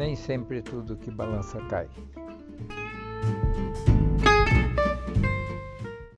Nem sempre tudo que balança cai.